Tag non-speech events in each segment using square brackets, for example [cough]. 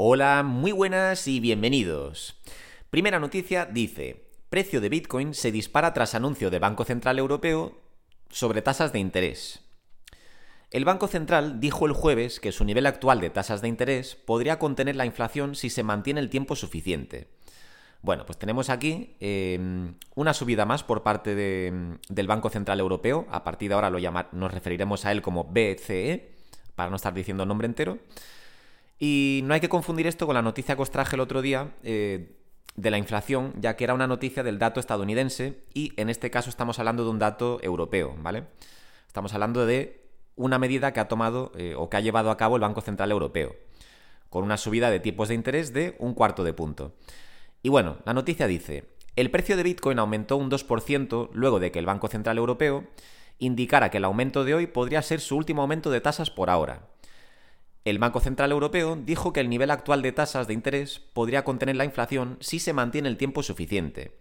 Hola, muy buenas y bienvenidos. Primera noticia dice, precio de Bitcoin se dispara tras anuncio de Banco Central Europeo sobre tasas de interés. El Banco Central dijo el jueves que su nivel actual de tasas de interés podría contener la inflación si se mantiene el tiempo suficiente. Bueno, pues tenemos aquí em, una subida más por parte del Banco Central Europeo. A partir de ahora lo nos referiremos a él como BCE, para no estar diciendo el nombre entero. Y no hay que confundir esto con la noticia que os traje el otro día eh, de la inflación, ya que era una noticia del dato estadounidense y en este caso estamos hablando de un dato europeo, ¿vale? Estamos hablando de una medida que ha tomado eh, o que ha llevado a cabo el Banco Central Europeo, con una subida de tipos de interés de un cuarto de punto. Y bueno, la noticia dice, el precio de Bitcoin aumentó un 2% luego de que el Banco Central Europeo indicara que el aumento de hoy podría ser su último aumento de tasas por ahora. El Banco Central Europeo dijo que el nivel actual de tasas de interés podría contener la inflación si se mantiene el tiempo suficiente.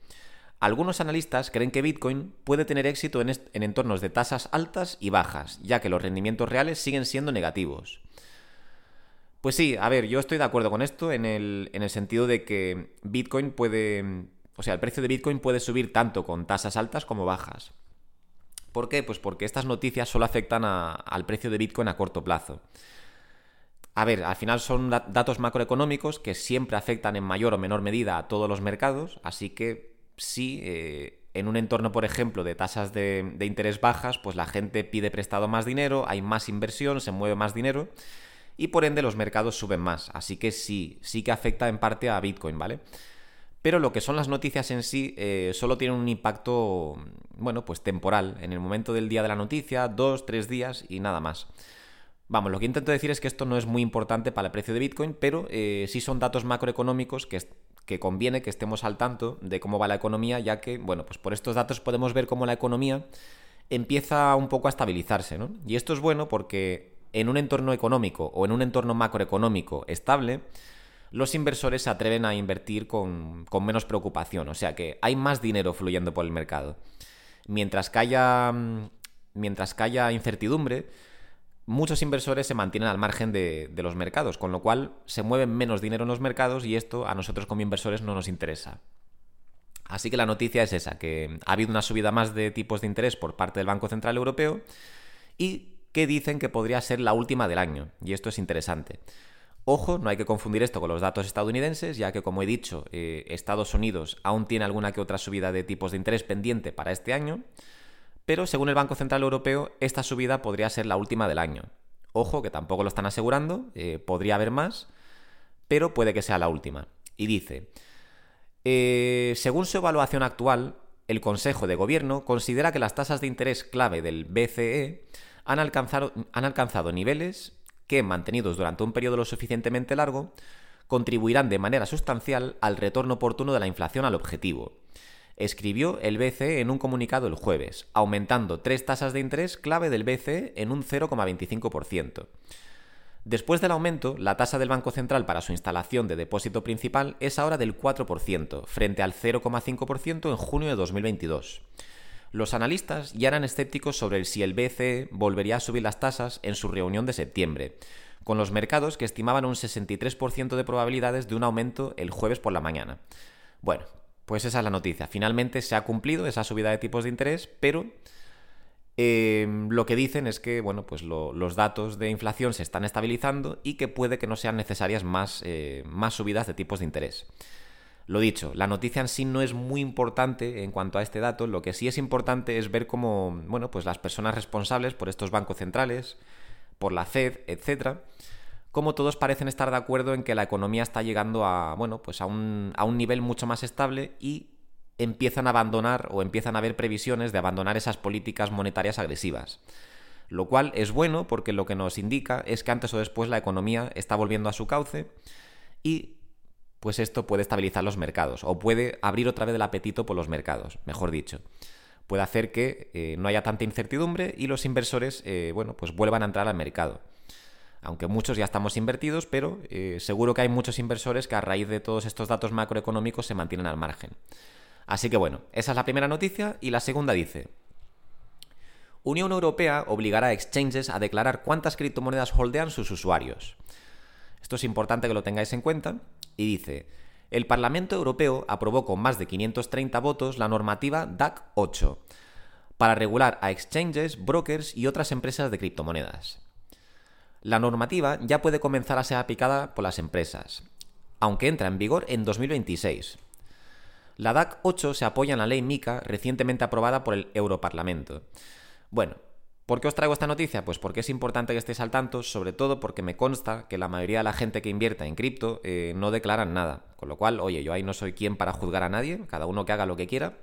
Algunos analistas creen que Bitcoin puede tener éxito en, entornos de tasas altas y bajas, ya que los rendimientos reales siguen siendo negativos. Pues sí, a ver, yo estoy de acuerdo con esto en el, en el sentido de que Bitcoin puede, o sea, el precio de Bitcoin puede subir tanto con tasas altas como bajas. ¿Por qué? Pues porque estas noticias solo afectan al precio de Bitcoin a corto plazo. A ver, al final son datos macroeconómicos que siempre afectan en mayor o menor medida a todos los mercados, así que sí, eh, en un entorno, por ejemplo, de tasas de, interés bajas, pues la gente pide prestado más dinero, hay más inversión, se mueve más dinero y por ende los mercados suben más. Así que sí, sí que afecta en parte a Bitcoin, ¿vale? Pero lo que son las noticias en sí eh, solo tienen un impacto, bueno, pues temporal, en el momento del día de la noticia, dos, tres días y nada más. Vamos, lo que intento decir es que esto no es muy importante para el precio de Bitcoin, pero eh, sí son datos macroeconómicos que, que conviene que estemos al tanto de cómo va la economía, ya que, bueno, pues por estos datos podemos ver cómo la economía empieza un poco a estabilizarse, ¿no? Y esto es bueno porque en un entorno económico o en un entorno macroeconómico estable, los inversores se atreven a invertir con, menos preocupación, o sea que hay más dinero fluyendo por el mercado. Mientras que haya, mm, mientras que haya incertidumbre, muchos inversores se mantienen al margen de, los mercados, con lo cual se mueve menos dinero en los mercados y esto a nosotros como inversores no nos interesa. Así que la noticia es esa, que ha habido una subida más de tipos de interés por parte del Banco Central Europeo y que dicen que podría ser la última del año, y esto es interesante. Ojo, no hay que confundir esto con los datos estadounidenses, ya que como he dicho, eh, Estados Unidos aún tiene alguna que otra subida de tipos de interés pendiente para este año, pero según el Banco Central Europeo, esta subida podría ser la última del año. Ojo, que tampoco lo están asegurando, eh, podría haber más, pero puede que sea la última. Y dice, eh, según su evaluación actual, el Consejo de Gobierno considera que las tasas de interés clave del BCE han alcanzado, han alcanzado niveles que, mantenidos durante un periodo lo suficientemente largo, contribuirán de manera sustancial al retorno oportuno de la inflación al objetivo. Escribió el BCE en un comunicado el jueves, aumentando tres tasas de interés clave del BCE en un 0,25%. Después del aumento, la tasa del Banco Central para su instalación de depósito principal es ahora del 4%, frente al 0,5% en junio de 2022. Los analistas ya eran escépticos sobre si el BCE volvería a subir las tasas en su reunión de septiembre, con los mercados que estimaban un 63% de probabilidades de un aumento el jueves por la mañana. Bueno, pues esa es la noticia. Finalmente se ha cumplido esa subida de tipos de interés, pero em, lo que dicen es que bueno, pues los datos de inflación se están estabilizando y que puede que no sean necesarias más, eh, más subidas de tipos de interés. Lo dicho, la noticia en sí no es muy importante en cuanto a este dato, lo que sí es importante es ver cómo, bueno, pues las personas responsables por estos bancos centrales, por la Fed, etcétera, cómo todos parecen estar de acuerdo en que la economía está llegando a, bueno, pues a un, a un nivel mucho más estable y empiezan a abandonar o empiezan a haber previsiones de abandonar esas políticas monetarias agresivas. Lo cual es bueno porque lo que nos indica es que antes o después la economía está volviendo a su cauce y pues esto puede estabilizar los mercados o puede abrir otra vez el apetito por los mercados, mejor dicho. Puede hacer que eh, no haya tanta incertidumbre y los inversores, eh, bueno, pues vuelvan a entrar al mercado. Aunque muchos ya estamos invertidos, pero eh, seguro que hay muchos inversores que a raíz de todos estos datos macroeconómicos se mantienen al margen. Así que bueno, esa es la primera noticia y la segunda dice, Unión Europea obligará a exchanges a declarar cuántas criptomonedas holdean sus usuarios. Esto es importante que lo tengáis en cuenta. Y dice, el Parlamento Europeo aprobó con más de 530 votos la normativa DAC 8 para regular a exchanges, brokers y otras empresas de criptomonedas. La normativa ya puede comenzar a ser aplicada por las empresas, aunque entra en vigor en 2026. La DAC 8 se apoya en la ley MICA recientemente aprobada por el Europarlamento. Bueno, ¿por qué os traigo esta noticia? Pues porque es importante que estéis al tanto, sobre todo porque me consta que la mayoría de la gente que invierta en cripto eh, no declaran nada. Con lo cual, oye, yo ahí no soy quien para juzgar a nadie, cada uno que haga lo que quiera.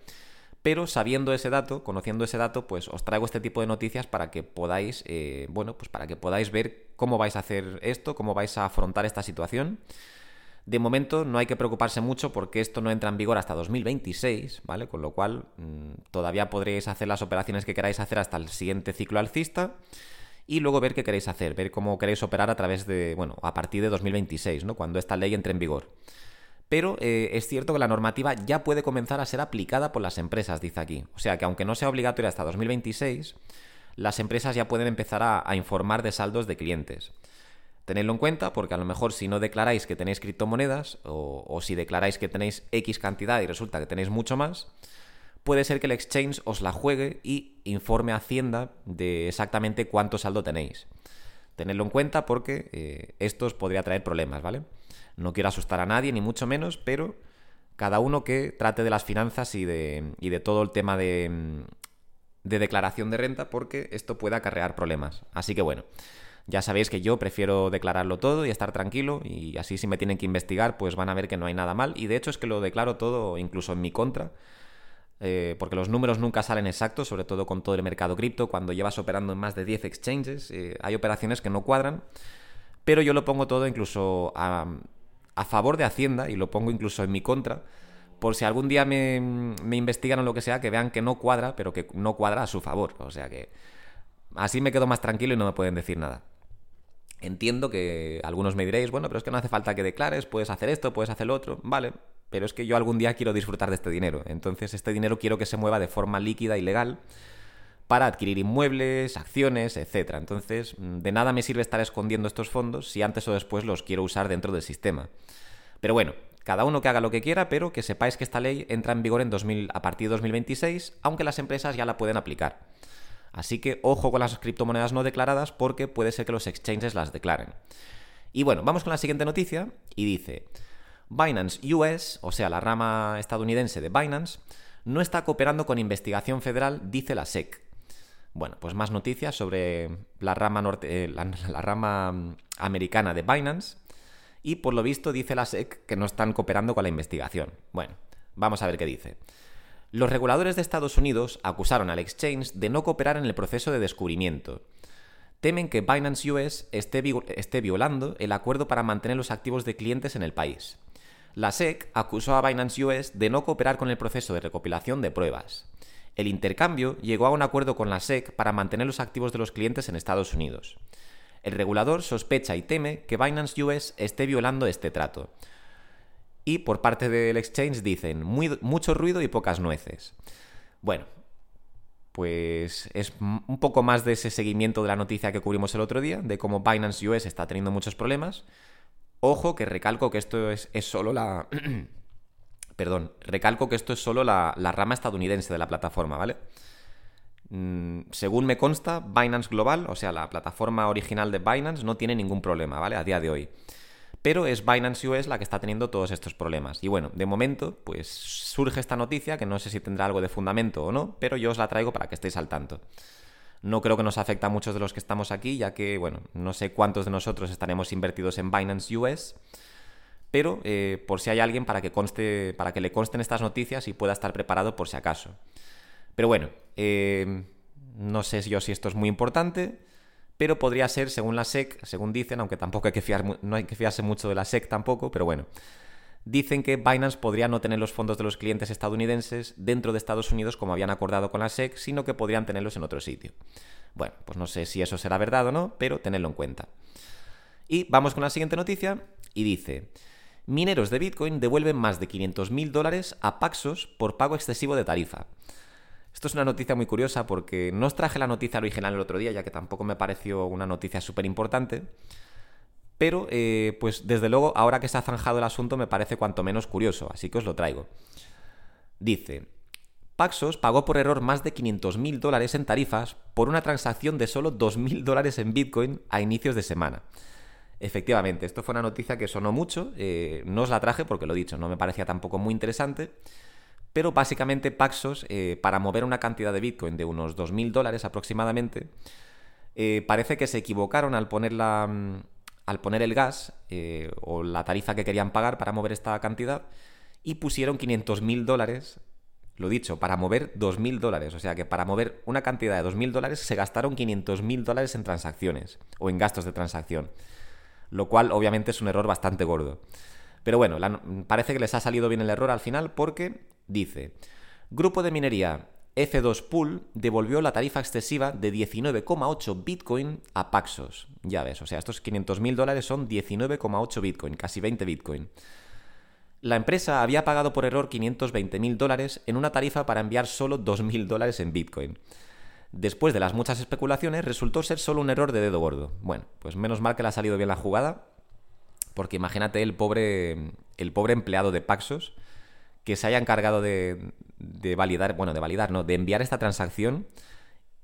Pero sabiendo ese dato, conociendo ese dato, pues os traigo este tipo de noticias para que podáis, eh, bueno, pues para que podáis ver cómo vais a hacer esto, cómo vais a afrontar esta situación. De momento no hay que preocuparse mucho porque esto no entra en vigor hasta 2026, ¿vale? Con lo cual mm, todavía podréis hacer las operaciones que queráis hacer hasta el siguiente ciclo alcista y luego ver qué queréis hacer, ver cómo queréis operar a través de, bueno, a partir de 2026, ¿no? Cuando esta ley entre en vigor. Pero eh, es cierto que la normativa ya puede comenzar a ser aplicada por las empresas, dice aquí. O sea que aunque no sea obligatoria hasta 2026, las empresas ya pueden empezar a informar de saldos de clientes. Tenedlo en cuenta porque a lo mejor si no declaráis que tenéis criptomonedas o, si declaráis que tenéis X cantidad y resulta que tenéis mucho más, puede ser que el exchange os la juegue y informe a Hacienda de exactamente cuánto saldo tenéis. Tenedlo en cuenta porque eh, esto os podría traer problemas, ¿vale? No quiero asustar a nadie, ni mucho menos, pero cada uno que trate de las finanzas y de, y de todo el tema de, de declaración de renta porque esto puede acarrear problemas. Así que bueno. Ya sabéis que yo prefiero declararlo todo y estar tranquilo y así si me tienen que investigar pues van a ver que no hay nada mal y de hecho es que lo declaro todo incluso en mi contra eh, porque los números nunca salen exactos, sobre todo con todo el mercado cripto, cuando llevas operando en más de 10 exchanges, eh, hay operaciones que no cuadran, pero yo lo pongo todo incluso a, a, favor de Hacienda y lo pongo incluso en mi contra, por si algún día me, me investigan o lo que sea, que vean que no cuadra, pero que no cuadra a su favor, o sea que así me quedo más tranquilo y no me pueden decir nada. Entiendo que algunos me diréis, bueno, pero es que no hace falta que declares, puedes hacer esto, puedes hacer lo otro, vale, pero es que yo algún día quiero disfrutar de este dinero, entonces este dinero quiero que se mueva de forma líquida y legal para adquirir inmuebles, acciones, etc. Entonces, de nada me sirve estar escondiendo estos fondos si antes o después los quiero usar dentro del sistema. Pero bueno, cada uno que haga lo que quiera, pero que sepáis que esta ley entra en vigor en 2000, a partir de 2026, aunque las empresas ya la pueden aplicar. Así que ojo con las criptomonedas no declaradas porque puede ser que los exchanges las declaren. Y bueno, vamos con la siguiente noticia y dice, Binance US, o sea, la rama estadounidense de Binance, no está cooperando con investigación federal, dice la SEC. Bueno, pues más noticias sobre la rama, norte, eh, [laughs] la rama mm, americana de Binance. Y por lo visto dice la SEC que no están cooperando con la investigación. Bueno, vamos a ver qué dice. Los reguladores de Estados Unidos acusaron al exchange de no cooperar en el proceso de descubrimiento. Temen que Binance US esté, esté violando el acuerdo para mantener los activos de clientes en el país. La SEC acusó a Binance US de no cooperar con el proceso de recopilación de pruebas. El intercambio llegó a un acuerdo con la SEC para mantener los activos de los clientes en Estados Unidos. El regulador sospecha y teme que Binance US esté violando este trato. Y por parte del exchange dicen mucho ruido y pocas nueces. Bueno, pues es un poco más de ese seguimiento de la noticia que cubrimos el otro día, de cómo Binance US está teniendo muchos problemas. Ojo que recalco que esto es, solo la... [clears throat] Perdón, recalco que esto es solo la, rama estadounidense de la plataforma, ¿vale? Mm, según me consta, Binance Global, o sea, la plataforma original de Binance, no tiene ningún problema, ¿vale? A día de hoy pero es Binance US la que está teniendo todos estos problemas. Y bueno, de momento, pues surge esta noticia, que no sé si tendrá algo de fundamento o no, pero yo os la traigo para que estéis al tanto. No creo que nos afecte a muchos de los que estamos aquí, ya que, bueno, no sé cuántos de nosotros estaremos invertidos en Binance US, pero eh, por si hay alguien para que, conste, para que le consten estas noticias y pueda estar preparado por si acaso. Pero bueno, eh, no sé yo si esto es muy importante pero podría ser, según la SEC, según dicen, aunque tampoco hay que hay que fiarse mucho de la SEC tampoco, pero bueno, dicen que Binance podría no tener los fondos de los clientes estadounidenses dentro de Estados Unidos como habían acordado con la SEC, sino que podrían tenerlos en otro sitio. Bueno, pues no sé si eso será verdad o no, pero tenedlo en cuenta. Y vamos con la siguiente noticia, y dice, mineros de Bitcoin devuelven más de 500.000 dólares a Paxos por pago excesivo de tarifa. Esto es una noticia muy curiosa porque no os traje la noticia original el otro día, ya que tampoco me pareció una noticia súper importante. pero eh, pues desde luego ahora que se ha zanjado el asunto me parece cuanto menos curioso, así que os lo traigo. Dice, Paxos pagó por error más de 500.000 dólares en tarifas por una transacción de solo 2.000 dólares en Bitcoin a inicios de semana. Efectivamente, esto fue una noticia que sonó mucho, eh, no os la traje porque lo dicho, no me parecía tampoco muy interesante, pero básicamente Paxos, eh, para mover una cantidad de Bitcoin de unos 2.000 dólares aproximadamente, eh, parece que se equivocaron al poner, la, mm, al poner el gas o la tarifa que querían pagar para mover esta cantidad y pusieron 500.000 dólares lo dicho, para mover 2.000 dólares. O sea que para mover una cantidad de 2.000 dólares se gastaron 500.000 dólares en transacciones o en gastos de transacción. Lo cual obviamente es un error bastante gordo. Pero bueno, parece que les ha salido bien el error al final porque dice, Grupo de minería F2 Pool devolvió la tarifa excesiva de 19,8 Bitcoin a Paxos. Ya ves, o sea, estos 500.000 dólares son 19,8 Bitcoin, casi 20 Bitcoin. La empresa había pagado por error 520.000 dólares en una tarifa para enviar solo 2.000 dólares en Bitcoin. Después de las muchas especulaciones, resultó ser solo un error de dedo gordo. Bueno, pues menos mal que le ha salido bien la jugada, porque imagínate el pobre, el pobre empleado de Paxos que se haya encargado de, de validar, bueno, de validar, no, de enviar esta transacción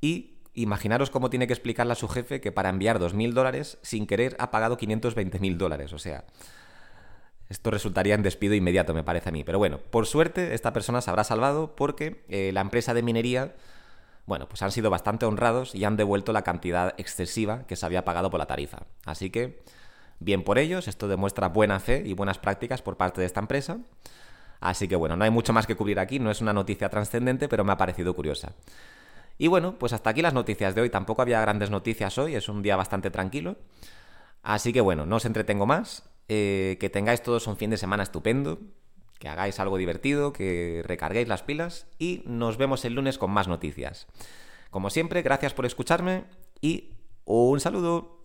y imaginaros cómo tiene que explicarle a su jefe que para enviar 2.000 dólares sin querer ha pagado 520.000 dólares. O sea, esto resultaría en despido inmediato, me parece a mí. Pero bueno, por suerte esta persona se habrá salvado porque eh, la empresa de minería, bueno, pues han sido bastante honrados y han devuelto la cantidad excesiva que se había pagado por la tarifa. Así que, bien por ellos, esto demuestra buena fe y buenas prácticas por parte de esta empresa. Así que bueno, no hay mucho más que cubrir aquí, no es una noticia trascendente, pero me ha parecido curiosa. Y bueno, pues hasta aquí las noticias de hoy. Tampoco había grandes noticias hoy, es un día bastante tranquilo. Así que bueno, no os entretengo más. Eh, que tengáis todos un fin de semana estupendo, que hagáis algo divertido, que recarguéis las pilas y nos vemos el lunes con más noticias. Como siempre, gracias por escucharme y un saludo.